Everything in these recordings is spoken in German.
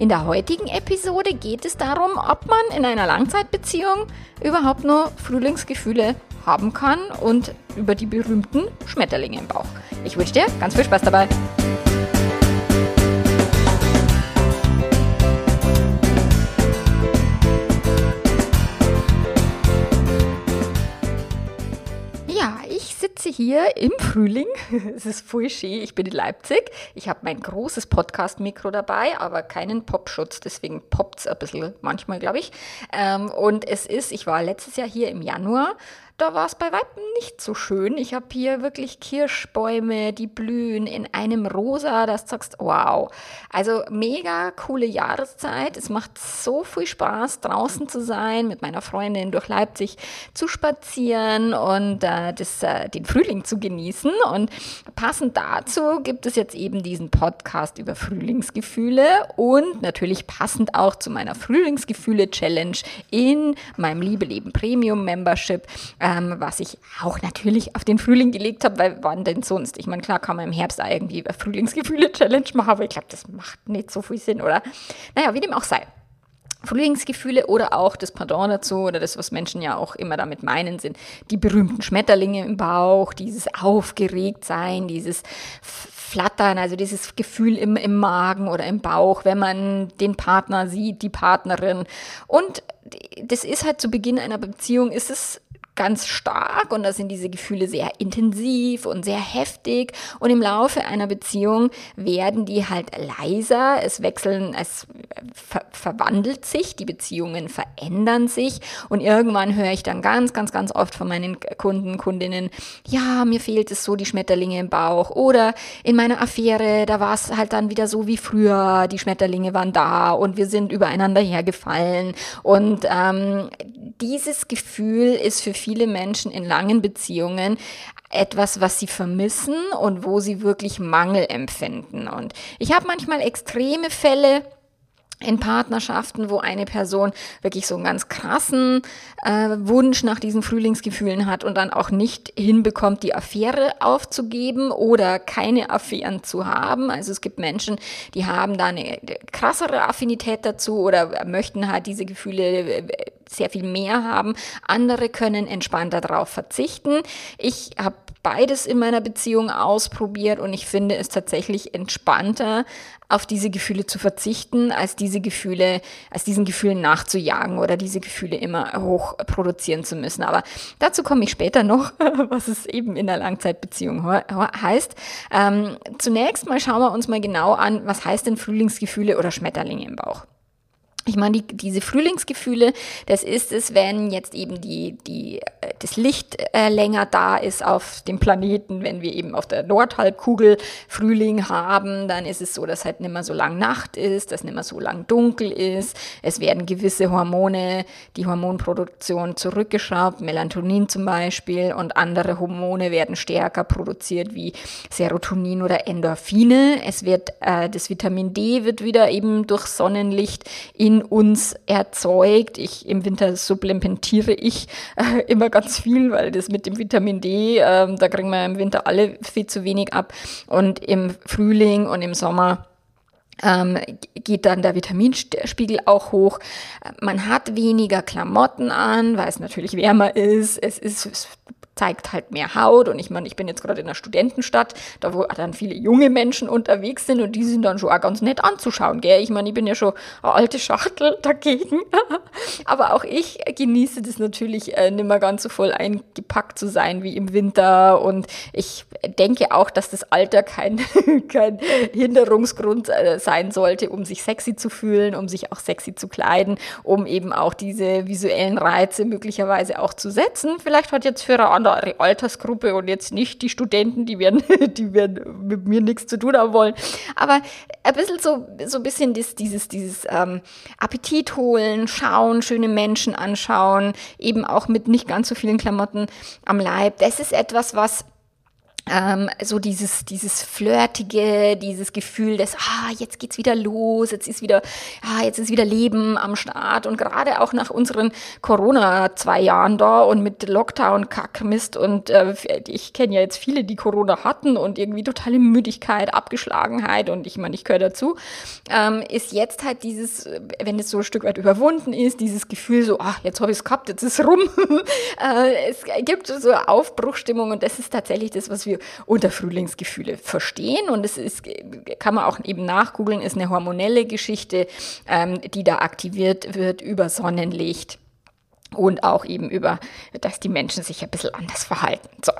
In der heutigen Episode geht es darum, ob man in einer Langzeitbeziehung überhaupt nur Frühlingsgefühle haben kann und über die berühmten Schmetterlinge im Bauch. Ich wünsche dir ganz viel Spaß dabei. Sitze hier im Frühling. es ist voll schön. Ich bin in Leipzig. Ich habe mein großes Podcast-Mikro dabei, aber keinen Popschutz. Deswegen poppt es ein bisschen manchmal, glaube ich. Ähm, und es ist, ich war letztes Jahr hier im Januar da war es bei weitem nicht so schön. Ich habe hier wirklich Kirschbäume, die blühen in einem Rosa, dass du sagst, wow. Also mega coole Jahreszeit. Es macht so viel Spaß, draußen zu sein, mit meiner Freundin durch Leipzig zu spazieren und äh, das, äh, den Frühling zu genießen. Und passend dazu gibt es jetzt eben diesen Podcast über Frühlingsgefühle und natürlich passend auch zu meiner Frühlingsgefühle-Challenge in meinem Liebe Leben Premium Membership. Äh, ähm, was ich auch natürlich auf den Frühling gelegt habe, weil wann denn sonst? Ich meine, klar kann man im Herbst irgendwie Frühlingsgefühle-Challenge machen, aber ich glaube, das macht nicht so viel Sinn, oder? Naja, wie dem auch sei. Frühlingsgefühle oder auch das Pardon dazu oder das, was Menschen ja auch immer damit meinen, sind die berühmten Schmetterlinge im Bauch, dieses Aufgeregtsein, dieses Flattern, also dieses Gefühl im, im Magen oder im Bauch, wenn man den Partner sieht, die Partnerin. Und das ist halt zu Beginn einer Beziehung, ist es ganz stark und da sind diese Gefühle sehr intensiv und sehr heftig. Und im Laufe einer Beziehung werden die halt leiser, es wechseln, es ver verwandelt sich, die Beziehungen verändern sich. Und irgendwann höre ich dann ganz, ganz, ganz oft von meinen Kunden, Kundinnen, ja, mir fehlt es so die Schmetterlinge im Bauch. Oder in meiner Affäre, da war es halt dann wieder so wie früher, die Schmetterlinge waren da und wir sind übereinander hergefallen. Und ähm, dieses Gefühl ist für viele Menschen in langen Beziehungen etwas, was sie vermissen und wo sie wirklich Mangel empfinden. Und ich habe manchmal extreme Fälle, in Partnerschaften, wo eine Person wirklich so einen ganz krassen äh, Wunsch nach diesen Frühlingsgefühlen hat und dann auch nicht hinbekommt, die Affäre aufzugeben oder keine Affären zu haben. Also es gibt Menschen, die haben da eine krassere Affinität dazu oder möchten halt diese Gefühle äh, sehr viel mehr haben. Andere können entspannter darauf verzichten. Ich habe beides in meiner Beziehung ausprobiert und ich finde es tatsächlich entspannter, auf diese Gefühle zu verzichten, als diese Gefühle, als diesen Gefühlen nachzujagen oder diese Gefühle immer hoch produzieren zu müssen. Aber dazu komme ich später noch, was es eben in der Langzeitbeziehung heißt. Ähm, zunächst mal schauen wir uns mal genau an, was heißt denn Frühlingsgefühle oder Schmetterlinge im Bauch? Ich meine, die, diese Frühlingsgefühle, das ist es, wenn jetzt eben die, die, das Licht äh, länger da ist auf dem Planeten, wenn wir eben auf der Nordhalbkugel Frühling haben, dann ist es so, dass halt nicht mehr so lang Nacht ist, dass nicht mehr so lang dunkel ist. Es werden gewisse Hormone, die Hormonproduktion zurückgeschraubt, Melatonin zum Beispiel und andere Hormone werden stärker produziert wie Serotonin oder Endorphine. Es wird, äh, das Vitamin D wird wieder eben durch Sonnenlicht in uns erzeugt. Ich im Winter supplementiere ich äh, immer ganz viel, weil das mit dem Vitamin D, äh, da kriegen wir im Winter alle viel zu wenig ab. Und im Frühling und im Sommer ähm, geht dann der Vitaminspiegel auch hoch. Man hat weniger Klamotten an, weil es natürlich wärmer ist. Es ist zeigt halt mehr Haut. Und ich meine, ich bin jetzt gerade in einer Studentenstadt, da wo dann viele junge Menschen unterwegs sind und die sind dann schon auch ganz nett anzuschauen, gell? Ich meine, ich bin ja schon eine alte Schachtel dagegen. Aber auch ich genieße das natürlich äh, nicht mehr ganz so voll eingepackt zu sein wie im Winter. Und ich denke auch, dass das Alter kein, kein Hinderungsgrund äh, sein sollte, um sich sexy zu fühlen, um sich auch sexy zu kleiden, um eben auch diese visuellen Reize möglicherweise auch zu setzen. Vielleicht hat jetzt für eine andere Altersgruppe und jetzt nicht die Studenten, die werden, die werden mit mir nichts zu tun haben wollen. Aber ein bisschen so, so ein bisschen das, dieses, dieses ähm, Appetit holen, schauen, schöne Menschen anschauen, eben auch mit nicht ganz so vielen Klamotten am Leib. Das ist etwas, was ähm, so dieses, dieses Flirtige, dieses Gefühl des, ah, jetzt geht's wieder los, jetzt ist wieder, ah, jetzt ist wieder Leben am Start und gerade auch nach unseren Corona zwei Jahren da und mit Lockdown, Kackmist und äh, ich kenne ja jetzt viele, die Corona hatten und irgendwie totale Müdigkeit, Abgeschlagenheit und ich meine, ich gehöre dazu, ähm, ist jetzt halt dieses, wenn es so ein Stück weit überwunden ist, dieses Gefühl so, ah, jetzt habe ich es gehabt, jetzt ist rum. äh, es gibt so Aufbruchstimmung und das ist tatsächlich das, was wir wir unter Frühlingsgefühle verstehen. Und es ist, kann man auch eben nachgoogeln, ist eine hormonelle Geschichte, ähm, die da aktiviert wird über Sonnenlicht und auch eben über, dass die Menschen sich ein bisschen anders verhalten. So.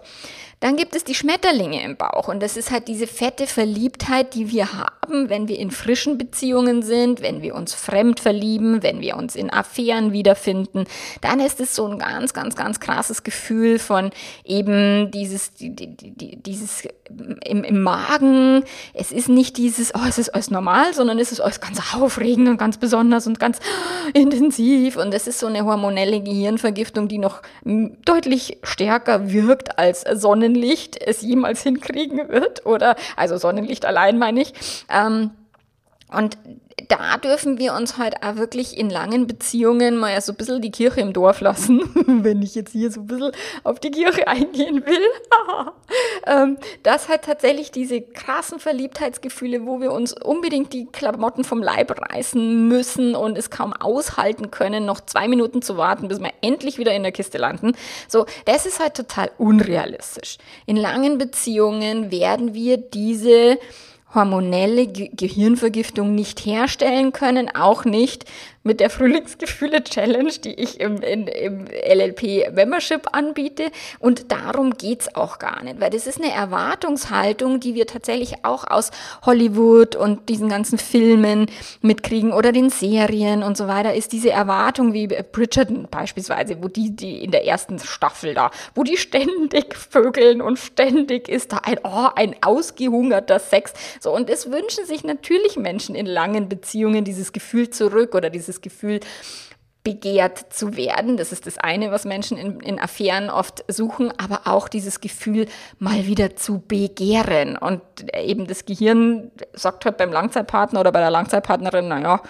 Dann gibt es die Schmetterlinge im Bauch und das ist halt diese fette Verliebtheit, die wir haben, wenn wir in frischen Beziehungen sind, wenn wir uns fremd verlieben, wenn wir uns in Affären wiederfinden. Dann ist es so ein ganz, ganz, ganz krasses Gefühl von eben dieses, die, die, die, dieses im, im Magen. Es ist nicht dieses, oh, es ist alles normal, sondern es ist alles ganz aufregend und ganz besonders und ganz intensiv. Und es ist so eine hormonelle Gehirnvergiftung, die noch deutlich stärker wirkt als Sonnen Sonnenlicht es jemals hinkriegen wird. Oder, also Sonnenlicht allein meine ich. Ähm, und da dürfen wir uns halt auch wirklich in langen Beziehungen mal so ein bisschen die Kirche im Dorf lassen, wenn ich jetzt hier so ein bisschen auf die Kirche eingehen will. ähm, das hat tatsächlich diese krassen Verliebtheitsgefühle, wo wir uns unbedingt die Klamotten vom Leib reißen müssen und es kaum aushalten können, noch zwei Minuten zu warten, bis wir endlich wieder in der Kiste landen. So, das ist halt total unrealistisch. In langen Beziehungen werden wir diese hormonelle Ge Gehirnvergiftung nicht herstellen können, auch nicht mit der Frühlingsgefühle-Challenge, die ich im, in, im LLP-Membership anbiete. Und darum geht's auch gar nicht, weil das ist eine Erwartungshaltung, die wir tatsächlich auch aus Hollywood und diesen ganzen Filmen mitkriegen oder den Serien und so weiter, ist diese Erwartung wie Bridgerton beispielsweise, wo die, die in der ersten Staffel da, wo die ständig vögeln und ständig ist da ein, oh, ein ausgehungerter Sex. So, und es wünschen sich natürlich Menschen in langen Beziehungen dieses Gefühl zurück oder dieses dieses Gefühl, begehrt zu werden. Das ist das eine, was Menschen in, in Affären oft suchen, aber auch dieses Gefühl, mal wieder zu begehren. Und eben das Gehirn sagt halt beim Langzeitpartner oder bei der Langzeitpartnerin, naja,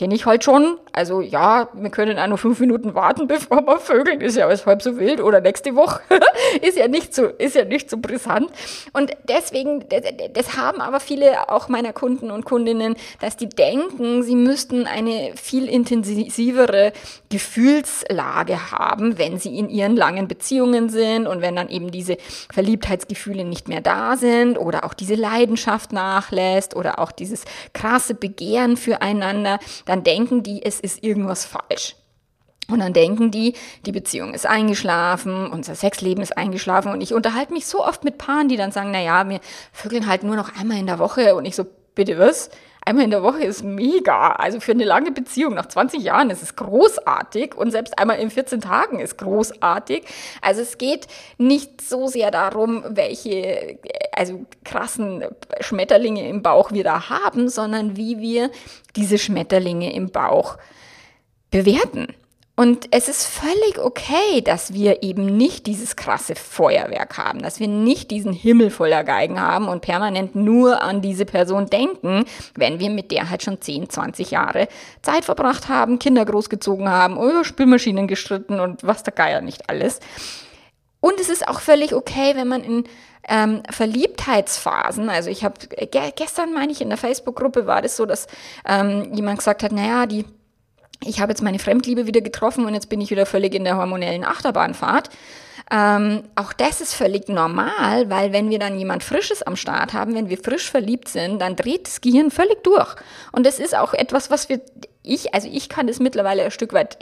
kenne ich halt schon. Also ja, wir können auch nur fünf Minuten warten, bevor wir vögeln. Ist ja alles halb so wild. Oder nächste Woche. ist ja nicht so, ist ja nicht so brisant. Und deswegen, das, haben aber viele auch meiner Kunden und Kundinnen, dass die denken, sie müssten eine viel intensivere Gefühlslage haben, wenn sie in ihren langen Beziehungen sind und wenn dann eben diese Verliebtheitsgefühle nicht mehr da sind oder auch diese Leidenschaft nachlässt oder auch dieses krasse Begehren füreinander dann denken die, es ist irgendwas falsch. Und dann denken die, die Beziehung ist eingeschlafen, unser Sexleben ist eingeschlafen. Und ich unterhalte mich so oft mit Paaren, die dann sagen, na ja, wir vögeln halt nur noch einmal in der Woche. Und ich so, bitte was? Einmal in der Woche ist mega. Also für eine lange Beziehung nach 20 Jahren ist es großartig und selbst einmal in 14 Tagen ist großartig. Also es geht nicht so sehr darum, welche also krassen Schmetterlinge im Bauch wir da haben, sondern wie wir diese Schmetterlinge im Bauch bewerten. Und es ist völlig okay, dass wir eben nicht dieses krasse Feuerwerk haben, dass wir nicht diesen Himmel voller Geigen haben und permanent nur an diese Person denken, wenn wir mit der halt schon 10, 20 Jahre Zeit verbracht haben, Kinder großgezogen haben, über Spülmaschinen gestritten und was der Geier nicht alles. Und es ist auch völlig okay, wenn man in ähm, Verliebtheitsphasen, also ich habe ge gestern, meine ich, in der Facebook-Gruppe war das so, dass ähm, jemand gesagt hat, naja, die ich habe jetzt meine Fremdliebe wieder getroffen und jetzt bin ich wieder völlig in der hormonellen Achterbahnfahrt. Ähm, auch das ist völlig normal, weil wenn wir dann jemand Frisches am Start haben, wenn wir frisch verliebt sind, dann dreht das Gehirn völlig durch. Und das ist auch etwas, was wir ich, also ich kann das mittlerweile ein Stück weit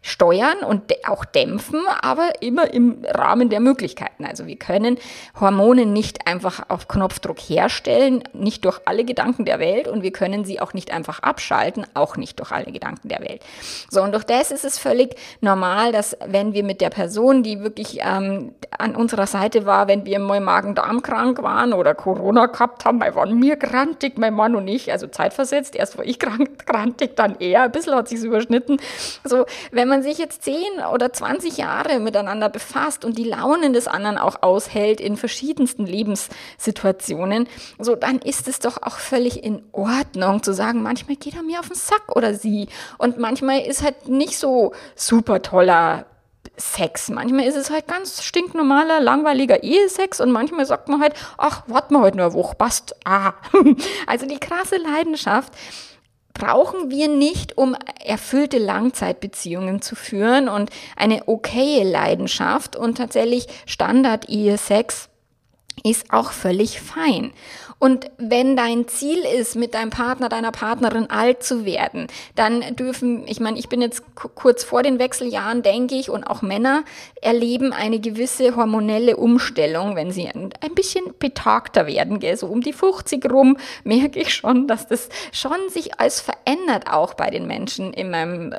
steuern und auch dämpfen, aber immer im Rahmen der Möglichkeiten. Also wir können Hormone nicht einfach auf Knopfdruck herstellen, nicht durch alle Gedanken der Welt und wir können sie auch nicht einfach abschalten, auch nicht durch alle Gedanken der Welt. So, und durch das ist es völlig normal, dass wenn wir mit der Person, die wirklich ähm, an unserer Seite war, wenn wir mal Magen-Darm krank waren oder Corona gehabt haben, weil waren mir grantig, mein Mann und ich, also zeitversetzt, erst war ich krank, grantig, dann er, ein bisschen hat sich überschnitten, so, wenn man sich jetzt 10 oder 20 Jahre miteinander befasst und die Launen des anderen auch aushält in verschiedensten Lebenssituationen, so dann ist es doch auch völlig in Ordnung zu sagen, manchmal geht er mir auf den Sack oder sie und manchmal ist halt nicht so super toller Sex. Manchmal ist es halt ganz stinknormaler, langweiliger Ehesex und manchmal sagt man halt, ach, warten wir heute nur eine Woche, passt. Ah. Also die krasse Leidenschaft brauchen wir nicht, um erfüllte Langzeitbeziehungen zu führen und eine okaye Leidenschaft und tatsächlich Standard-Ehesex ist auch völlig fein. Und wenn dein Ziel ist, mit deinem Partner, deiner Partnerin alt zu werden, dann dürfen, ich meine, ich bin jetzt kurz vor den Wechseljahren, denke ich, und auch Männer erleben eine gewisse hormonelle Umstellung, wenn sie ein, ein bisschen betagter werden, gell? so um die 50 rum, merke ich schon, dass das schon sich als verändert auch bei den Menschen in meinem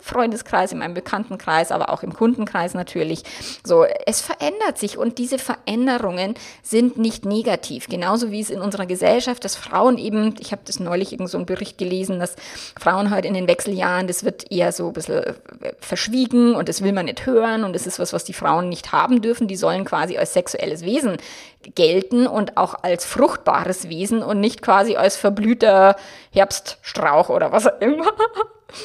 Freundeskreis, in meinem Bekanntenkreis, aber auch im Kundenkreis natürlich. So, es verändert sich und diese Veränderungen sind nicht negativ, genauso wie es in unserer Gesellschaft, dass Frauen eben, ich habe das neulich irgend so einen Bericht gelesen, dass Frauen heute in den Wechseljahren, das wird eher so ein bisschen äh, verschwiegen und das will man nicht hören und das ist was, was die Frauen nicht haben dürfen. Die sollen quasi als sexuelles Wesen gelten und auch als fruchtbares Wesen und nicht quasi als verblühter Herbststrauch oder was auch immer.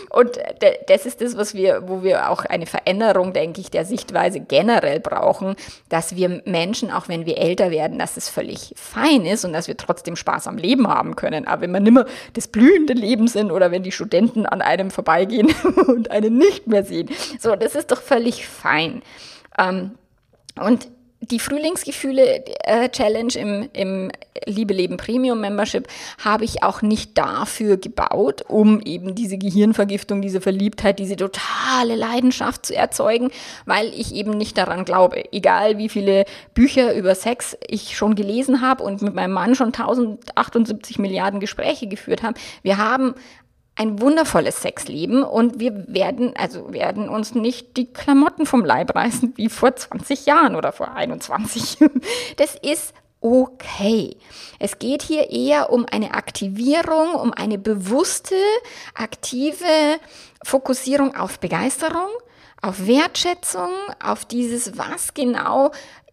Und das ist das, was wir, wo wir auch eine Veränderung, denke ich, der Sichtweise generell brauchen, dass wir Menschen, auch wenn wir älter werden, dass es völlig fein ist und dass wir trotzdem Spaß am Leben haben können. Aber wenn wir nimmer das blühende Leben sind oder wenn die Studenten an einem vorbeigehen und einen nicht mehr sehen, so, das ist doch völlig fein. Ähm, und die Frühlingsgefühle-Challenge äh, im, im Liebe Leben Premium Membership habe ich auch nicht dafür gebaut, um eben diese Gehirnvergiftung, diese Verliebtheit, diese totale Leidenschaft zu erzeugen, weil ich eben nicht daran glaube. Egal wie viele Bücher über Sex ich schon gelesen habe und mit meinem Mann schon 1078 Milliarden Gespräche geführt habe, wir haben ein wundervolles Sexleben und wir werden, also werden uns nicht die Klamotten vom Leib reißen wie vor 20 Jahren oder vor 21. Das ist okay. Es geht hier eher um eine Aktivierung, um eine bewusste, aktive Fokussierung auf Begeisterung, auf Wertschätzung, auf dieses, was genau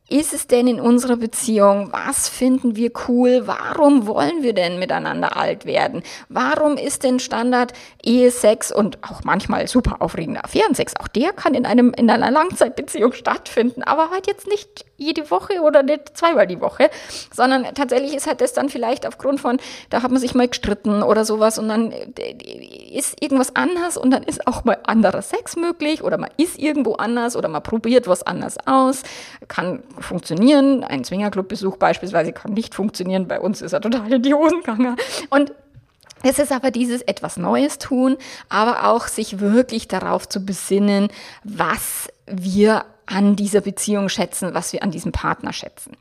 ist es denn in unserer Beziehung? Was finden wir cool? Warum wollen wir denn miteinander alt werden? Warum ist denn Standard Ehesex und auch manchmal super aufregender Affärensex, auch der kann in einem, in einer Langzeitbeziehung stattfinden, aber halt jetzt nicht jede Woche oder nicht zweimal die Woche, sondern tatsächlich ist halt das dann vielleicht aufgrund von, da hat man sich mal gestritten oder sowas und dann äh, ist irgendwas anders und dann ist auch mal anderer Sex möglich oder man ist irgendwo anders oder man probiert was anders aus, kann funktionieren. Ein Swingerclub-Besuch beispielsweise kann nicht funktionieren. Bei uns ist er total in die Hosen gegangen. Und es ist aber dieses etwas Neues tun, aber auch sich wirklich darauf zu besinnen, was wir an dieser Beziehung schätzen, was wir an diesem Partner schätzen.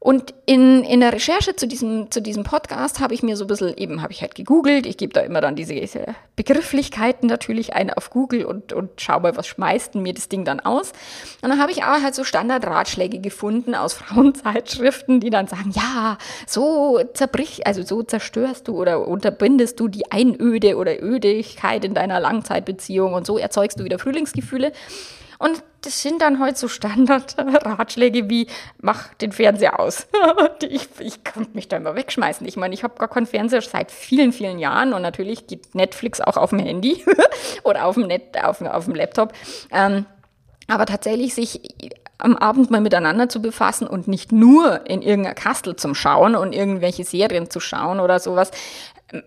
Und in, in der Recherche zu diesem, zu diesem Podcast habe ich mir so ein bisschen, eben habe ich halt gegoogelt, ich gebe da immer dann diese, Begrifflichkeiten natürlich ein auf Google und, und schaue mal, was schmeißt mir das Ding dann aus. Und dann habe ich auch halt so Standardratschläge gefunden aus Frauenzeitschriften, die dann sagen, ja, so zerbrich, also so zerstörst du oder unterbindest du die Einöde oder Ödigkeit in deiner Langzeitbeziehung und so erzeugst du wieder Frühlingsgefühle. Und das sind dann heute so Standardratschläge wie, mach den Fernseher aus. ich, ich konnte mich da immer wegschmeißen. Ich meine, ich habe gar keinen Fernseher seit vielen, vielen Jahren und natürlich geht Netflix auch auf dem Handy oder auf dem, Net, auf, auf dem Laptop. Ähm, aber tatsächlich sich am Abend mal miteinander zu befassen und nicht nur in irgendeiner Kastel zum Schauen und irgendwelche Serien zu schauen oder sowas,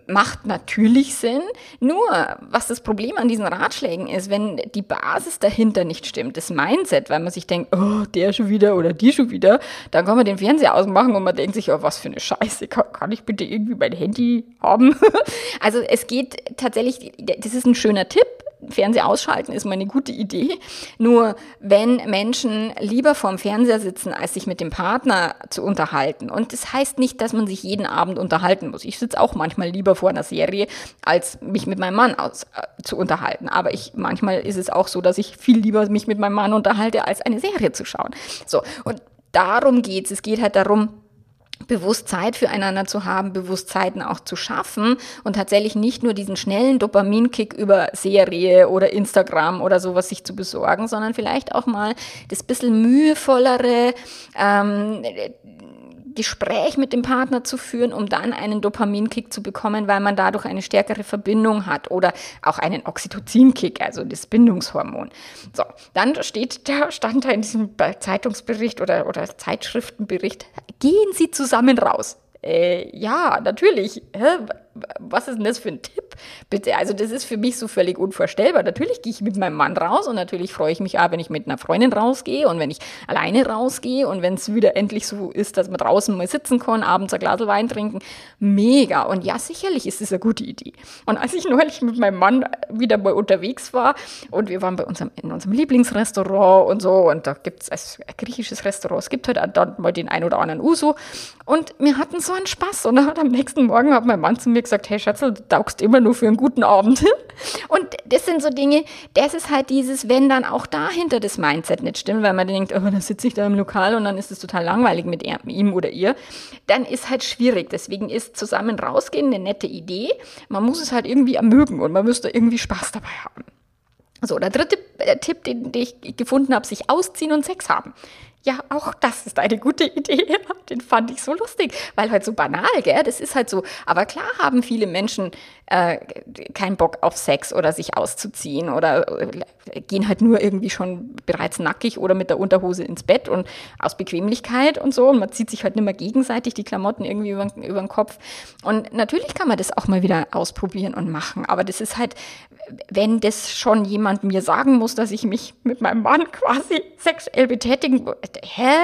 macht natürlich Sinn. Nur, was das Problem an diesen Ratschlägen ist, wenn die Basis dahinter nicht stimmt, das Mindset, weil man sich denkt, oh, der schon wieder oder die schon wieder, dann kann man den Fernseher ausmachen und man denkt sich, oh, was für eine Scheiße, kann, ich bitte irgendwie mein Handy haben? also es geht tatsächlich, das ist ein schöner Tipp, Fernseher ausschalten ist mal eine gute Idee. Nur wenn Menschen lieber vorm Fernseher sitzen, als sich mit dem Partner zu unterhalten. Und das heißt nicht, dass man sich jeden Abend unterhalten muss. Ich sitze auch manchmal lieber vor einer Serie, als mich mit meinem Mann aus, äh, zu unterhalten. Aber ich, manchmal ist es auch so, dass ich viel lieber mich mit meinem Mann unterhalte, als eine Serie zu schauen. So. Und darum geht's. Es geht halt darum, bewusst Zeit füreinander zu haben, bewusst Zeiten auch zu schaffen und tatsächlich nicht nur diesen schnellen Dopaminkick über Serie oder Instagram oder sowas sich zu besorgen, sondern vielleicht auch mal das bisschen mühevollere, ähm, Gespräch mit dem Partner zu führen, um dann einen Dopaminkick zu bekommen, weil man dadurch eine stärkere Verbindung hat oder auch einen Oxytocinkick, also das Bindungshormon. So, dann steht da, stand da in diesem Zeitungsbericht oder, oder Zeitschriftenbericht, gehen Sie zusammen raus. Äh, ja, natürlich. Hä? Was ist denn das für ein Tipp? Bitte, also das ist für mich so völlig unvorstellbar. Natürlich gehe ich mit meinem Mann raus und natürlich freue ich mich auch, wenn ich mit einer Freundin rausgehe und wenn ich alleine rausgehe und wenn es wieder endlich so ist, dass man draußen mal sitzen kann, abends ein Glas Wein trinken. Mega. Und ja, sicherlich ist es eine gute Idee. Und als ich neulich mit meinem Mann wieder mal unterwegs war und wir waren bei unserem, in unserem Lieblingsrestaurant und so und da gibt es ein griechisches Restaurant, es gibt halt dann mal den ein oder anderen Uso und wir hatten so einen Spaß und am nächsten Morgen hat mein Mann zu mir mir gesagt, hey Schatzel, du taugst immer nur für einen guten Abend. Und das sind so Dinge, das ist halt dieses, wenn dann auch dahinter das Mindset nicht stimmt, weil man denkt, oh, dann sitze ich da im Lokal und dann ist es total langweilig mit ihm oder ihr, dann ist halt schwierig. Deswegen ist zusammen rausgehen eine nette Idee. Man muss es halt irgendwie ermögen und man müsste irgendwie Spaß dabei haben. So, der dritte äh, Tipp, den, den ich gefunden habe, sich ausziehen und Sex haben. Ja, auch das ist eine gute Idee. Den fand ich so lustig, weil halt so banal, gell? Das ist halt so. Aber klar haben viele Menschen äh, keinen Bock auf Sex oder sich auszuziehen oder äh, gehen halt nur irgendwie schon bereits nackig oder mit der Unterhose ins Bett und aus Bequemlichkeit und so. Und man zieht sich halt nicht mehr gegenseitig die Klamotten irgendwie über, über den Kopf. Und natürlich kann man das auch mal wieder ausprobieren und machen. Aber das ist halt, wenn das schon jemand mir sagen muss, dass ich mich mit meinem Mann quasi sexuell betätigen hä?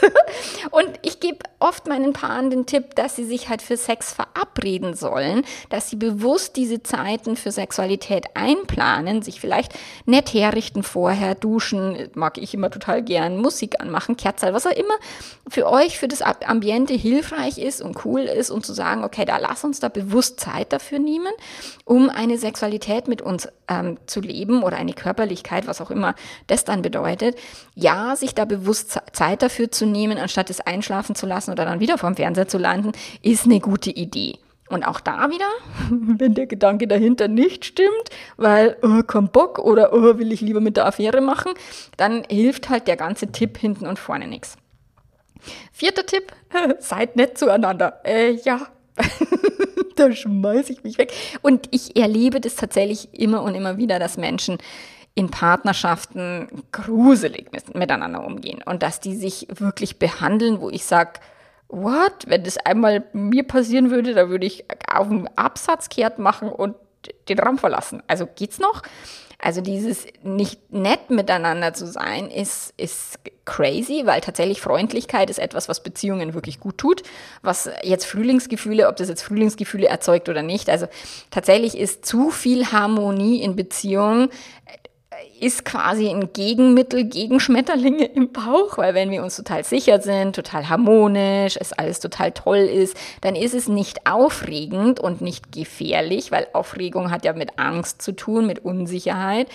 und ich gebe oft meinen Paaren den Tipp, dass sie sich halt für Sex verabreden sollen, dass sie bewusst diese Zeiten für Sexualität einplanen, sich vielleicht nett herrichten vorher, duschen, mag ich immer total gern, Musik anmachen, Kerzel, was auch immer für euch, für das Ambiente hilfreich ist und cool ist und zu sagen, okay, da lass uns da bewusst Zeit dafür nehmen, um eine Sexualität mit uns ähm, zu leben oder eine Körperlichkeit, was auch immer das dann bedeutet. Ja, sich da bewusst Zeit dafür zu nehmen, anstatt es einschlafen zu lassen oder dann wieder vorm Fernseher zu landen, ist eine gute Idee. Und auch da wieder, wenn der Gedanke dahinter nicht stimmt, weil oh, kein Bock oder oh, will ich lieber mit der Affäre machen, dann hilft halt der ganze Tipp hinten und vorne nichts. Vierter Tipp, seid nett zueinander. Äh, ja, da schmeiße ich mich weg. Und ich erlebe das tatsächlich immer und immer wieder, dass Menschen in Partnerschaften gruselig miteinander umgehen und dass die sich wirklich behandeln, wo ich sage, what? Wenn das einmal mir passieren würde, da würde ich auf dem Absatz kehrt machen und den Raum verlassen. Also geht's noch? Also dieses nicht nett miteinander zu sein, ist, ist crazy, weil tatsächlich Freundlichkeit ist etwas, was Beziehungen wirklich gut tut. Was jetzt Frühlingsgefühle, ob das jetzt Frühlingsgefühle erzeugt oder nicht. Also tatsächlich ist zu viel Harmonie in Beziehungen ist quasi ein Gegenmittel gegen Schmetterlinge im Bauch, weil wenn wir uns total sicher sind, total harmonisch, es alles total toll ist, dann ist es nicht aufregend und nicht gefährlich, weil Aufregung hat ja mit Angst zu tun, mit Unsicherheit.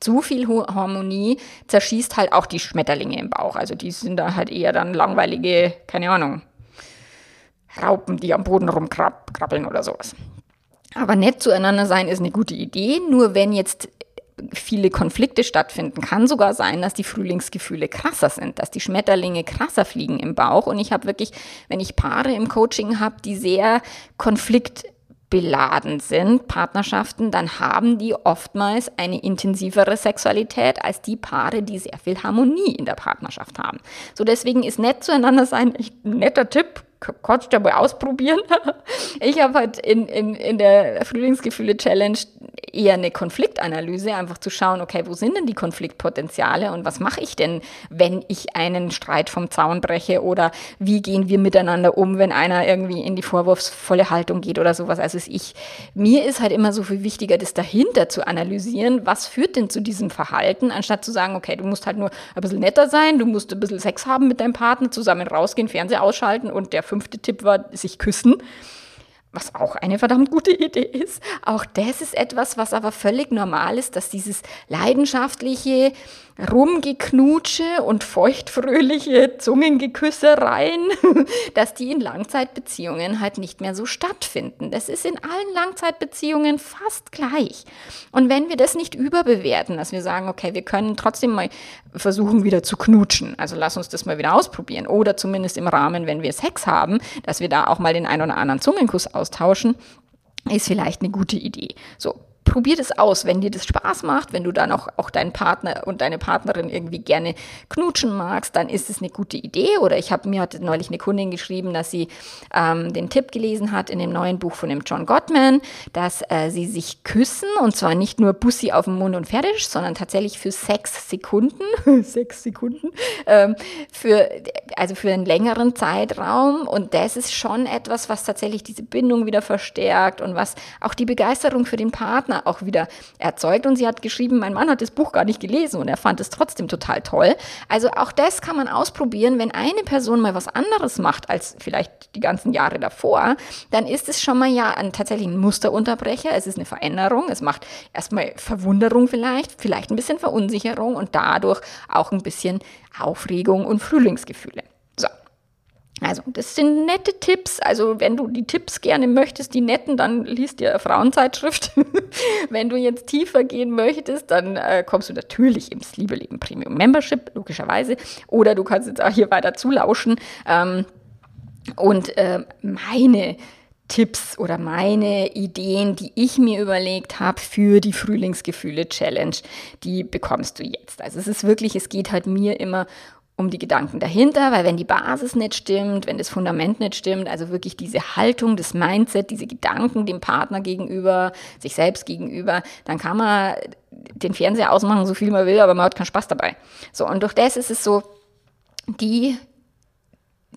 Zu viel Harmonie zerschießt halt auch die Schmetterlinge im Bauch. Also die sind da halt eher dann langweilige, keine Ahnung, Raupen, die am Boden rumkrabbeln oder sowas. Aber nett zueinander sein ist eine gute Idee, nur wenn jetzt viele Konflikte stattfinden. Kann sogar sein, dass die Frühlingsgefühle krasser sind, dass die Schmetterlinge krasser fliegen im Bauch. Und ich habe wirklich, wenn ich Paare im Coaching habe, die sehr konfliktbeladen sind, Partnerschaften, dann haben die oftmals eine intensivere Sexualität als die Paare, die sehr viel Harmonie in der Partnerschaft haben. So deswegen ist nett zueinander sein ein netter Tipp kannst du mal ausprobieren. Ich habe halt in, in, in der Frühlingsgefühle-Challenge eher eine Konfliktanalyse, einfach zu schauen, okay, wo sind denn die Konfliktpotenziale und was mache ich denn, wenn ich einen Streit vom Zaun breche oder wie gehen wir miteinander um, wenn einer irgendwie in die vorwurfsvolle Haltung geht oder sowas. Also ich, mir ist halt immer so viel wichtiger, das dahinter zu analysieren, was führt denn zu diesem Verhalten, anstatt zu sagen, okay, du musst halt nur ein bisschen netter sein, du musst ein bisschen Sex haben mit deinem Partner, zusammen rausgehen, Fernseher ausschalten und der fünfte Tipp war, sich küssen. was auch eine verdammt gute Idee ist. Auch das ist etwas, was aber völlig normal ist, dass dieses leidenschaftliche Rumgeknutsche und feuchtfröhliche Zungengeküssereien, dass die in Langzeitbeziehungen halt nicht mehr so stattfinden. Das ist in allen Langzeitbeziehungen fast gleich. Und wenn wir das nicht überbewerten, dass wir sagen, okay, wir können trotzdem mal versuchen, wieder zu knutschen, also lass uns das mal wieder ausprobieren, oder zumindest im Rahmen, wenn wir Sex haben, dass wir da auch mal den ein oder anderen Zungenkuss austauschen, ist vielleicht eine gute Idee. So, probier das aus, wenn dir das Spaß macht, wenn du dann auch, auch deinen Partner und deine Partnerin irgendwie gerne knutschen magst, dann ist es eine gute Idee. Oder ich habe mir hatte neulich eine Kundin geschrieben, dass sie ähm, den Tipp gelesen hat in dem neuen Buch von dem John Gottman, dass äh, sie sich küssen und zwar nicht nur Bussi auf dem Mund und fertig, sondern tatsächlich für sechs Sekunden, sechs Sekunden, ähm, für, also für einen längeren Zeitraum. Und das ist schon etwas, was tatsächlich diese Bindung wieder verstärkt und was auch die Begeisterung für den Partner Partner auch wieder erzeugt. Und sie hat geschrieben, mein Mann hat das Buch gar nicht gelesen und er fand es trotzdem total toll. Also auch das kann man ausprobieren. Wenn eine Person mal was anderes macht als vielleicht die ganzen Jahre davor, dann ist es schon mal ja ein, tatsächlich ein Musterunterbrecher. Es ist eine Veränderung. Es macht erstmal Verwunderung vielleicht, vielleicht ein bisschen Verunsicherung und dadurch auch ein bisschen Aufregung und Frühlingsgefühle. Also, das sind nette Tipps. Also, wenn du die Tipps gerne möchtest, die netten, dann liest dir Frauenzeitschrift. wenn du jetzt tiefer gehen möchtest, dann äh, kommst du natürlich ins Liebe Leben Premium Membership, logischerweise. Oder du kannst jetzt auch hier weiter zulauschen. Ähm, und äh, meine Tipps oder meine Ideen, die ich mir überlegt habe für die Frühlingsgefühle Challenge, die bekommst du jetzt. Also es ist wirklich, es geht halt mir immer um die Gedanken dahinter, weil wenn die Basis nicht stimmt, wenn das Fundament nicht stimmt, also wirklich diese Haltung, das Mindset, diese Gedanken dem Partner gegenüber, sich selbst gegenüber, dann kann man den Fernseher ausmachen, so viel man will, aber man hat keinen Spaß dabei. So, und durch das ist es so, die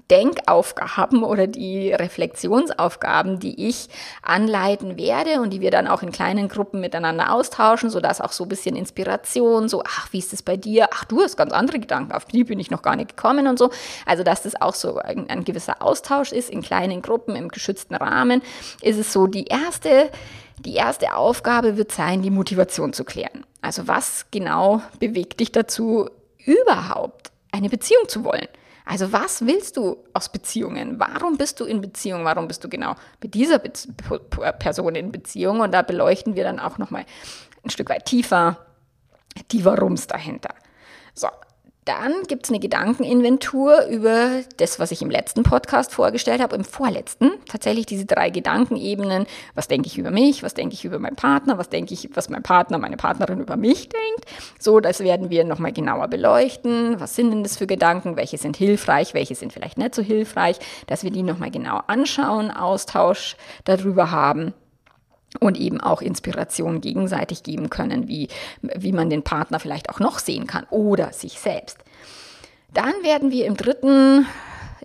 Denkaufgaben oder die Reflexionsaufgaben, die ich anleiten werde und die wir dann auch in kleinen Gruppen miteinander austauschen, sodass auch so ein bisschen Inspiration, so, ach, wie ist es bei dir? Ach, du hast ganz andere Gedanken, auf die bin ich noch gar nicht gekommen und so. Also, dass das auch so ein, ein gewisser Austausch ist in kleinen Gruppen, im geschützten Rahmen, ist es so, die erste, die erste Aufgabe wird sein, die Motivation zu klären. Also, was genau bewegt dich dazu, überhaupt eine Beziehung zu wollen? Also was willst du aus Beziehungen? Warum bist du in Beziehung? Warum bist du genau mit dieser Be Person in Beziehung? Und da beleuchten wir dann auch nochmal ein Stück weit tiefer die Warums dahinter. So, dann gibt es eine Gedankeninventur über das, was ich im letzten Podcast vorgestellt habe, im vorletzten. Tatsächlich diese drei Gedankenebenen. Was denke ich über mich? Was denke ich über meinen Partner? Was denke ich, was mein Partner, meine Partnerin über mich denkt? So, das werden wir nochmal genauer beleuchten. Was sind denn das für Gedanken? Welche sind hilfreich? Welche sind vielleicht nicht so hilfreich? Dass wir die nochmal genau anschauen, Austausch darüber haben und eben auch Inspiration gegenseitig geben können, wie, wie man den Partner vielleicht auch noch sehen kann oder sich selbst. Dann werden wir im dritten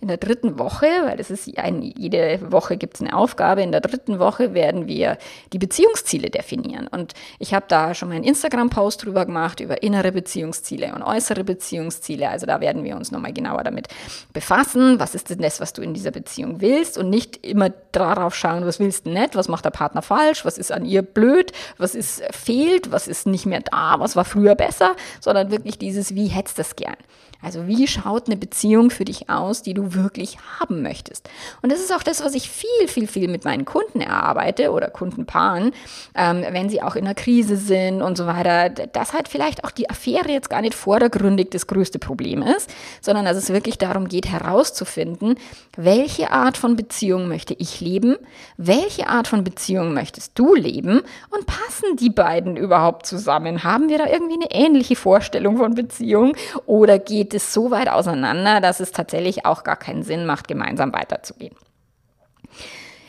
in der dritten Woche, weil das ist ein, jede Woche gibt es eine Aufgabe, in der dritten Woche werden wir die Beziehungsziele definieren. Und ich habe da schon mal einen Instagram-Post drüber gemacht, über innere Beziehungsziele und äußere Beziehungsziele. Also da werden wir uns nochmal genauer damit befassen. Was ist denn das, was du in dieser Beziehung willst? Und nicht immer darauf schauen, was willst du nicht, was macht der Partner falsch, was ist an ihr blöd, was ist fehlt, was ist nicht mehr da, was war früher besser, sondern wirklich dieses, wie hättest du das gern? Also wie schaut eine Beziehung für dich aus, die du wirklich haben möchtest? Und das ist auch das, was ich viel, viel, viel mit meinen Kunden erarbeite oder Kundenpaaren, ähm, wenn sie auch in einer Krise sind und so weiter, dass halt vielleicht auch die Affäre jetzt gar nicht vordergründig das größte Problem ist, sondern dass es wirklich darum geht, herauszufinden, welche Art von Beziehung möchte ich leben, welche Art von Beziehung möchtest du leben und passen die beiden überhaupt zusammen? Haben wir da irgendwie eine ähnliche Vorstellung von Beziehung oder geht es so weit auseinander, dass es tatsächlich auch gar keinen Sinn macht, gemeinsam weiterzugehen.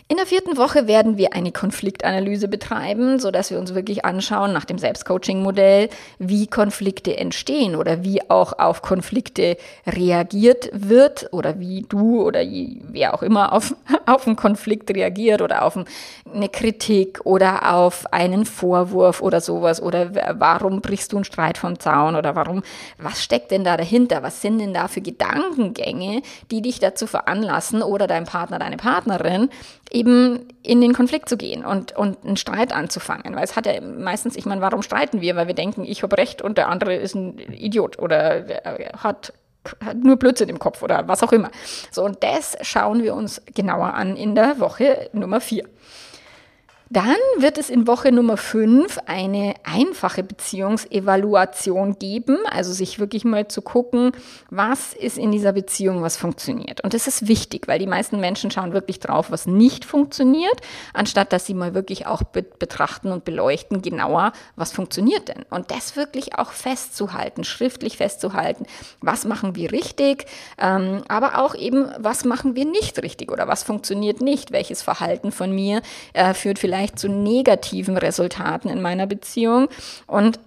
In der vierten Woche werden wir eine Konfliktanalyse betreiben, so dass wir uns wirklich anschauen nach dem Selbstcoaching-Modell, wie Konflikte entstehen oder wie auch auf Konflikte reagiert wird oder wie du oder wer auch immer auf, auf einen Konflikt reagiert oder auf eine Kritik oder auf einen Vorwurf oder sowas oder warum brichst du einen Streit vom Zaun oder warum, was steckt denn da dahinter? Was sind denn da für Gedankengänge, die dich dazu veranlassen oder dein Partner, deine Partnerin eben in den Konflikt zu gehen und, und einen Streit anzufangen. Weil es hat ja meistens, ich meine, warum streiten wir? Weil wir denken, ich habe Recht und der andere ist ein Idiot oder hat hat nur Blödsinn im Kopf oder was auch immer. So, und das schauen wir uns genauer an in der Woche Nummer 4. Dann wird es in Woche Nummer 5 eine einfache Beziehungsevaluation geben, also sich wirklich mal zu gucken, was ist in dieser Beziehung, was funktioniert. Und das ist wichtig, weil die meisten Menschen schauen wirklich drauf, was nicht funktioniert, anstatt dass sie mal wirklich auch betrachten und beleuchten genauer, was funktioniert denn. Und das wirklich auch festzuhalten, schriftlich festzuhalten, was machen wir richtig, ähm, aber auch eben, was machen wir nicht richtig oder was funktioniert nicht, welches Verhalten von mir äh, führt vielleicht vielleicht zu negativen Resultaten in meiner Beziehung. Und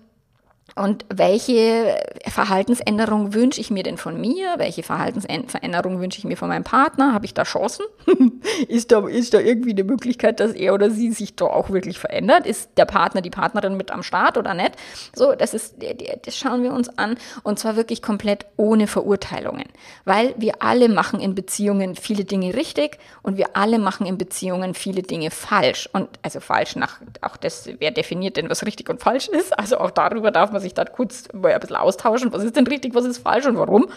und welche Verhaltensänderung wünsche ich mir denn von mir? Welche Verhaltensveränderung wünsche ich mir von meinem Partner? Habe ich da Chancen? ist, da, ist da irgendwie eine Möglichkeit, dass er oder sie sich da auch wirklich verändert? Ist der Partner, die Partnerin mit am Start oder nicht? So, das ist, das schauen wir uns an und zwar wirklich komplett ohne Verurteilungen. Weil wir alle machen in Beziehungen viele Dinge richtig und wir alle machen in Beziehungen viele Dinge falsch. Und also falsch nach, auch das, wer definiert denn, was richtig und falsch ist? Also auch darüber darf man sich sich da kurz mal ein bisschen austauschen, was ist denn richtig, was ist falsch und warum.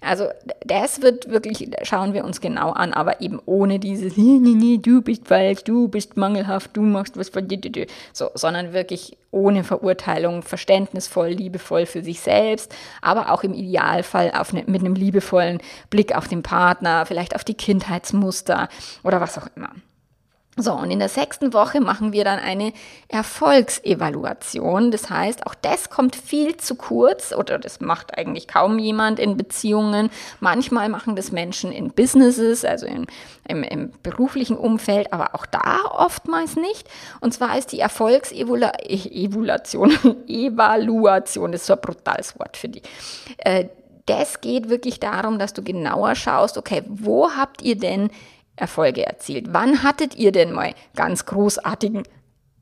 Also das wird wirklich, schauen wir uns genau an, aber eben ohne dieses, nee, nee, nee, du bist falsch, du bist mangelhaft, du machst was von dir, so, sondern wirklich ohne Verurteilung, verständnisvoll, liebevoll für sich selbst, aber auch im Idealfall ne, mit einem liebevollen Blick auf den Partner, vielleicht auf die Kindheitsmuster oder was auch immer. So, und in der sechsten Woche machen wir dann eine Erfolgsevaluation. Das heißt, auch das kommt viel zu kurz oder das macht eigentlich kaum jemand in Beziehungen. Manchmal machen das Menschen in Businesses, also in, im, im beruflichen Umfeld, aber auch da oftmals nicht. Und zwar ist die Erfolgsevaluation, Evaluation, das ist so ein brutales Wort für die. Äh, das geht wirklich darum, dass du genauer schaust, okay, wo habt ihr denn Erfolge erzielt. Wann hattet ihr denn mal ganz großartigen,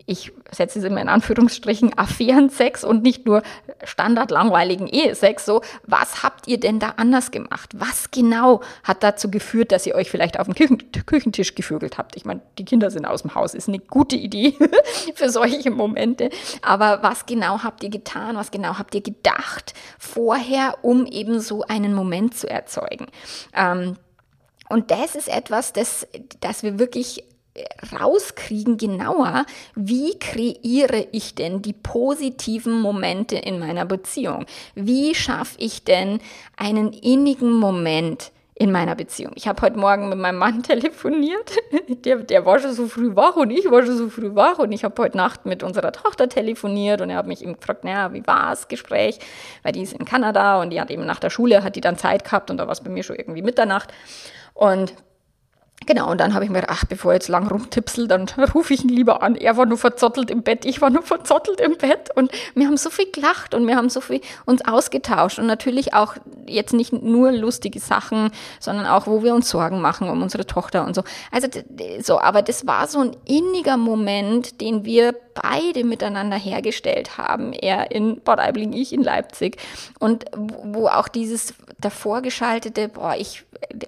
ich setze es immer in Anführungsstrichen, Affärensex und nicht nur standardlangweiligen Ehesex, so, was habt ihr denn da anders gemacht? Was genau hat dazu geführt, dass ihr euch vielleicht auf dem Küchen Küchentisch gevögelt habt? Ich meine, die Kinder sind aus dem Haus, ist eine gute Idee für solche Momente. Aber was genau habt ihr getan? Was genau habt ihr gedacht vorher, um eben so einen Moment zu erzeugen? Ähm, und das ist etwas, das, das wir wirklich rauskriegen genauer, wie kreiere ich denn die positiven Momente in meiner Beziehung? Wie schaffe ich denn einen innigen Moment in meiner Beziehung? Ich habe heute Morgen mit meinem Mann telefoniert. Der, der war schon so früh wach und ich war schon so früh wach und ich habe heute Nacht mit unserer Tochter telefoniert und er hat mich eben gefragt, naja, wie war das Gespräch? Weil die ist in Kanada und die hat eben nach der Schule, hat die dann Zeit gehabt und da war es bei mir schon irgendwie Mitternacht. Und Genau, und dann habe ich mir gedacht, ach, bevor ich jetzt lang rumtipsel, dann rufe ich ihn lieber an. Er war nur verzottelt im Bett, ich war nur verzottelt im Bett. Und wir haben so viel gelacht und wir haben so viel uns ausgetauscht. Und natürlich auch jetzt nicht nur lustige Sachen, sondern auch, wo wir uns Sorgen machen um unsere Tochter und so. Also so, aber das war so ein inniger Moment, den wir beide miteinander hergestellt haben. Er in Bad Aibling, ich in Leipzig. Und wo auch dieses davor geschaltete, boah, ich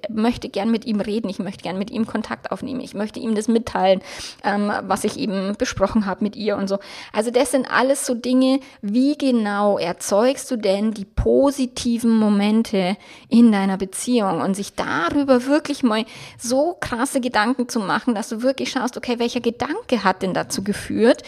möchte gern mit ihm reden, ich möchte gern mit ihm Kontakt aufnehmen, ich möchte ihm das mitteilen, ähm, was ich eben besprochen habe mit ihr und so. Also das sind alles so Dinge, wie genau erzeugst du denn die positiven Momente in deiner Beziehung und sich darüber wirklich mal so krasse Gedanken zu machen, dass du wirklich schaust, okay, welcher Gedanke hat denn dazu geführt,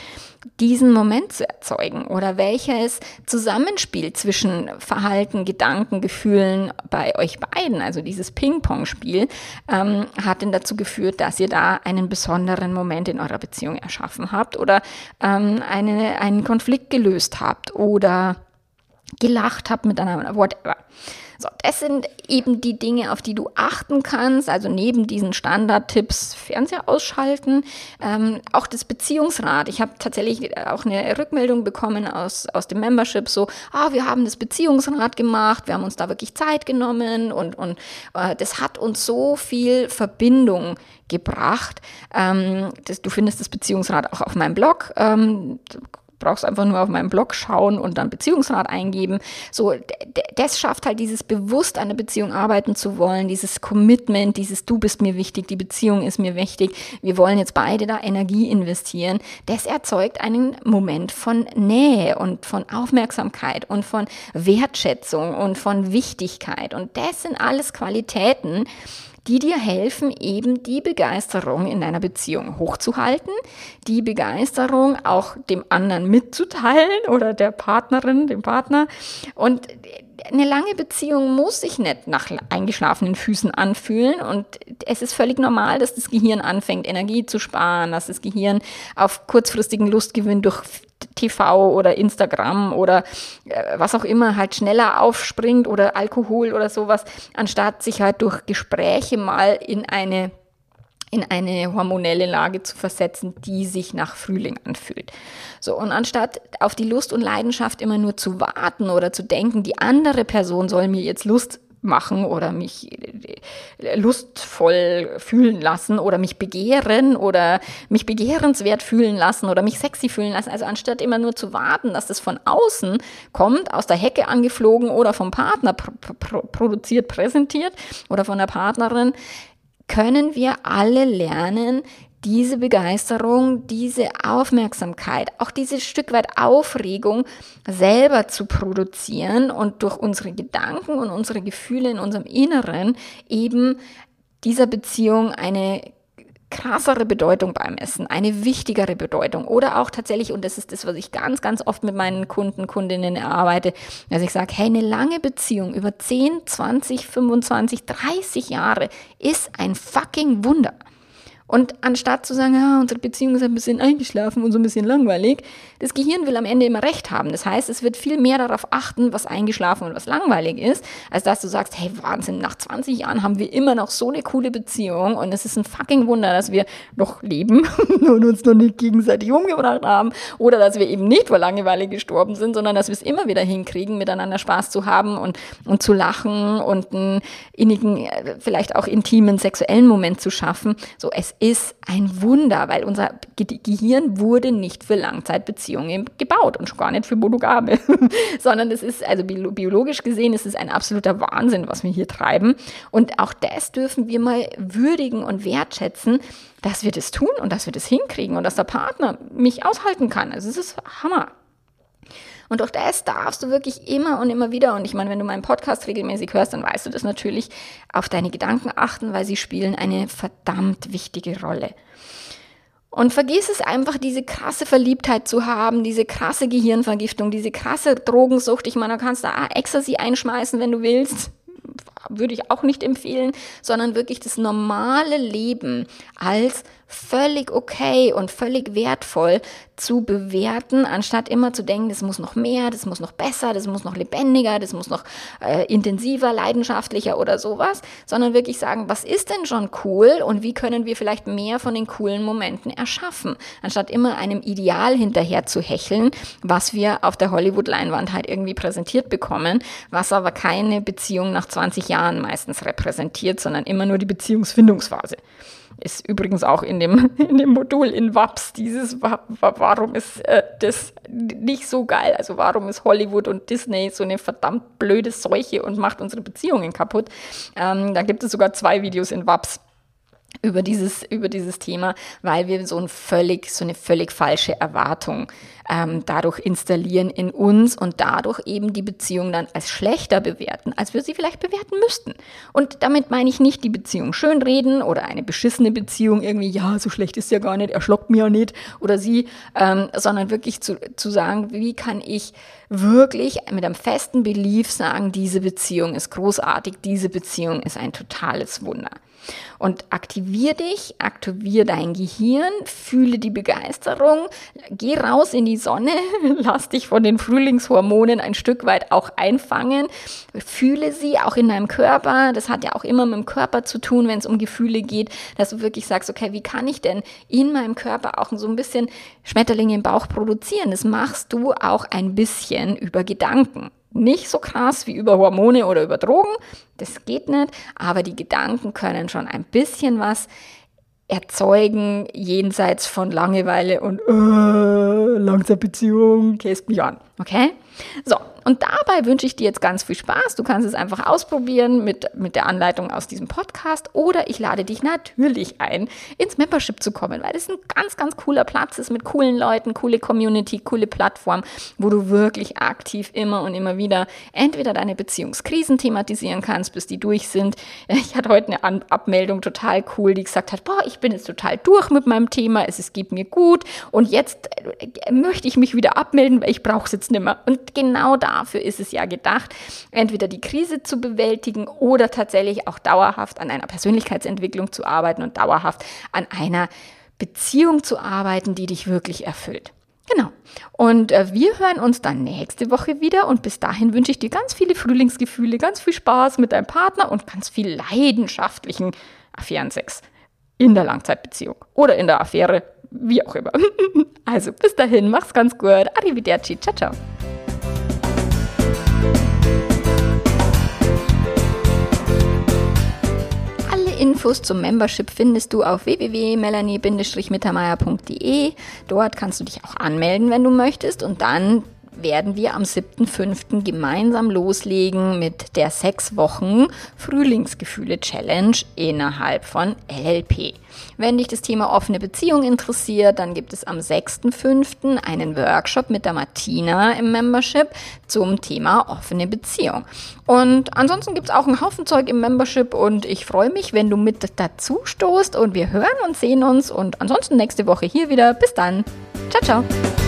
diesen Moment zu erzeugen oder welches Zusammenspiel zwischen Verhalten, Gedanken, Gefühlen bei euch beiden, also dieses Ping-Pong-Spiel, ähm, hat denn dazu geführt, dass ihr da einen besonderen Moment in eurer Beziehung erschaffen habt oder ähm, eine, einen Konflikt gelöst habt oder gelacht habt miteinander, whatever. So, das sind eben die Dinge, auf die du achten kannst. Also neben diesen Standardtipps Fernseher ausschalten, ähm, auch das Beziehungsrat. Ich habe tatsächlich auch eine Rückmeldung bekommen aus, aus dem Membership, so, ah, wir haben das Beziehungsrat gemacht, wir haben uns da wirklich Zeit genommen und, und äh, das hat uns so viel Verbindung gebracht. Ähm, das, du findest das Beziehungsrat auch auf meinem Blog. Ähm, brauchst einfach nur auf meinem Blog schauen und dann Beziehungsrat eingeben. So, das schafft halt dieses bewusst an der Beziehung arbeiten zu wollen, dieses Commitment, dieses du bist mir wichtig, die Beziehung ist mir wichtig, wir wollen jetzt beide da Energie investieren. Das erzeugt einen Moment von Nähe und von Aufmerksamkeit und von Wertschätzung und von Wichtigkeit. Und das sind alles Qualitäten, die dir helfen, eben die Begeisterung in deiner Beziehung hochzuhalten, die Begeisterung auch dem anderen mitzuteilen oder der Partnerin, dem Partner. Und eine lange Beziehung muss sich nicht nach eingeschlafenen Füßen anfühlen und es ist völlig normal, dass das Gehirn anfängt, Energie zu sparen, dass das Gehirn auf kurzfristigen Lustgewinn durch TV oder Instagram oder äh, was auch immer halt schneller aufspringt oder Alkohol oder sowas, anstatt sich halt durch Gespräche mal in eine in eine hormonelle Lage zu versetzen, die sich nach Frühling anfühlt. So, und anstatt auf die Lust und Leidenschaft immer nur zu warten oder zu denken, die andere Person soll mir jetzt Lust machen oder mich äh, lustvoll fühlen lassen oder mich begehren oder mich begehrenswert fühlen lassen oder mich sexy fühlen lassen. Also anstatt immer nur zu warten, dass das von außen kommt, aus der Hecke angeflogen oder vom Partner pr pr produziert, präsentiert oder von der Partnerin, können wir alle lernen, diese Begeisterung, diese Aufmerksamkeit, auch dieses Stück weit Aufregung selber zu produzieren und durch unsere Gedanken und unsere Gefühle in unserem Inneren eben dieser Beziehung eine krassere Bedeutung beim Essen, eine wichtigere Bedeutung oder auch tatsächlich, und das ist das, was ich ganz, ganz oft mit meinen Kunden, Kundinnen erarbeite, dass ich sage, hey, eine lange Beziehung über 10, 20, 25, 30 Jahre ist ein fucking Wunder. Und anstatt zu sagen, ja, unsere Beziehung ist ein bisschen eingeschlafen und so ein bisschen langweilig, das Gehirn will am Ende immer recht haben. Das heißt, es wird viel mehr darauf achten, was eingeschlafen und was langweilig ist, als dass du sagst, hey, Wahnsinn, nach 20 Jahren haben wir immer noch so eine coole Beziehung und es ist ein fucking Wunder, dass wir noch leben und uns noch nicht gegenseitig umgebracht haben oder dass wir eben nicht vor Langeweile gestorben sind, sondern dass wir es immer wieder hinkriegen, miteinander Spaß zu haben und, und zu lachen und einen innigen, äh, vielleicht auch intimen sexuellen Moment zu schaffen. So, es ist ein Wunder, weil unser Gehirn wurde nicht für Langzeitbeziehungen gebaut und schon gar nicht für Monogame, sondern es ist, also biologisch gesehen, es ist ein absoluter Wahnsinn, was wir hier treiben. Und auch das dürfen wir mal würdigen und wertschätzen, dass wir das tun und dass wir das hinkriegen und dass der Partner mich aushalten kann. Also es ist Hammer. Und durch das darfst du wirklich immer und immer wieder, und ich meine, wenn du meinen Podcast regelmäßig hörst, dann weißt du das natürlich, auf deine Gedanken achten, weil sie spielen eine verdammt wichtige Rolle. Und vergiss es einfach, diese krasse Verliebtheit zu haben, diese krasse Gehirnvergiftung, diese krasse Drogensucht. Ich meine, du kannst da Ecstasy einschmeißen, wenn du willst. Würde ich auch nicht empfehlen, sondern wirklich das normale Leben als völlig okay und völlig wertvoll zu bewerten, anstatt immer zu denken, das muss noch mehr, das muss noch besser, das muss noch lebendiger, das muss noch äh, intensiver, leidenschaftlicher oder sowas, sondern wirklich sagen, was ist denn schon cool und wie können wir vielleicht mehr von den coolen Momenten erschaffen, anstatt immer einem Ideal hinterher zu hecheln, was wir auf der Hollywood-Leinwand halt irgendwie präsentiert bekommen, was aber keine Beziehung nach 20 Jahren meistens repräsentiert, sondern immer nur die Beziehungsfindungsphase. Ist übrigens auch in dem, in dem Modul in WAPS dieses, warum ist äh, das nicht so geil? Also warum ist Hollywood und Disney so eine verdammt blöde Seuche und macht unsere Beziehungen kaputt? Ähm, da gibt es sogar zwei Videos in WAPS über dieses, über dieses Thema, weil wir so, ein völlig, so eine völlig falsche Erwartung ähm, dadurch installieren in uns und dadurch eben die Beziehung dann als schlechter bewerten, als wir sie vielleicht bewerten müssten. Und damit meine ich nicht die Beziehung schönreden oder eine beschissene Beziehung irgendwie, ja, so schlecht ist ja gar nicht, er schlockt mir ja nicht oder sie, ähm, sondern wirklich zu, zu sagen, wie kann ich wirklich mit einem festen Belief sagen, diese Beziehung ist großartig, diese Beziehung ist ein totales Wunder. Und aktivier dich, aktivier dein Gehirn, fühle die Begeisterung, geh raus in die Sonne, lass dich von den Frühlingshormonen ein Stück weit auch einfangen, fühle sie auch in deinem Körper. Das hat ja auch immer mit dem Körper zu tun, wenn es um Gefühle geht, dass du wirklich sagst, okay, wie kann ich denn in meinem Körper auch so ein bisschen Schmetterlinge im Bauch produzieren? Das machst du auch ein bisschen über Gedanken. Nicht so krass wie über Hormone oder über Drogen, das geht nicht, aber die Gedanken können schon ein bisschen was erzeugen jenseits von Langeweile und äh, langsam Beziehung, käst mich an. Okay? So, und dabei wünsche ich dir jetzt ganz viel Spaß. Du kannst es einfach ausprobieren mit, mit der Anleitung aus diesem Podcast oder ich lade dich natürlich ein, ins Membership zu kommen, weil es ein ganz, ganz cooler Platz ist mit coolen Leuten, coole Community, coole Plattform, wo du wirklich aktiv immer und immer wieder entweder deine Beziehungskrisen thematisieren kannst, bis die durch sind. Ich hatte heute eine Abmeldung total cool, die gesagt hat, boah, ich bin jetzt total durch mit meinem Thema, es, es geht mir gut und jetzt äh, möchte ich mich wieder abmelden, weil ich brauche es jetzt nicht mehr. Und genau da dafür ist es ja gedacht, entweder die Krise zu bewältigen oder tatsächlich auch dauerhaft an einer Persönlichkeitsentwicklung zu arbeiten und dauerhaft an einer Beziehung zu arbeiten, die dich wirklich erfüllt. Genau. Und äh, wir hören uns dann nächste Woche wieder und bis dahin wünsche ich dir ganz viele Frühlingsgefühle, ganz viel Spaß mit deinem Partner und ganz viel leidenschaftlichen Affärensex in der Langzeitbeziehung oder in der Affäre, wie auch immer. Also bis dahin, mach's ganz gut. Arrivederci. Ciao, ciao. Infos zum Membership findest du auf www.melanie-mittermeier.de. Dort kannst du dich auch anmelden, wenn du möchtest und dann werden wir am 7.5. gemeinsam loslegen mit der sechs Wochen Frühlingsgefühle Challenge innerhalb von LLP. Wenn dich das Thema offene Beziehung interessiert, dann gibt es am 6.5. einen Workshop mit der Martina im Membership zum Thema offene Beziehung. Und ansonsten gibt es auch einen Haufen Zeug im Membership und ich freue mich, wenn du mit dazu stoßt und wir hören und sehen uns und ansonsten nächste Woche hier wieder. Bis dann. Ciao, ciao.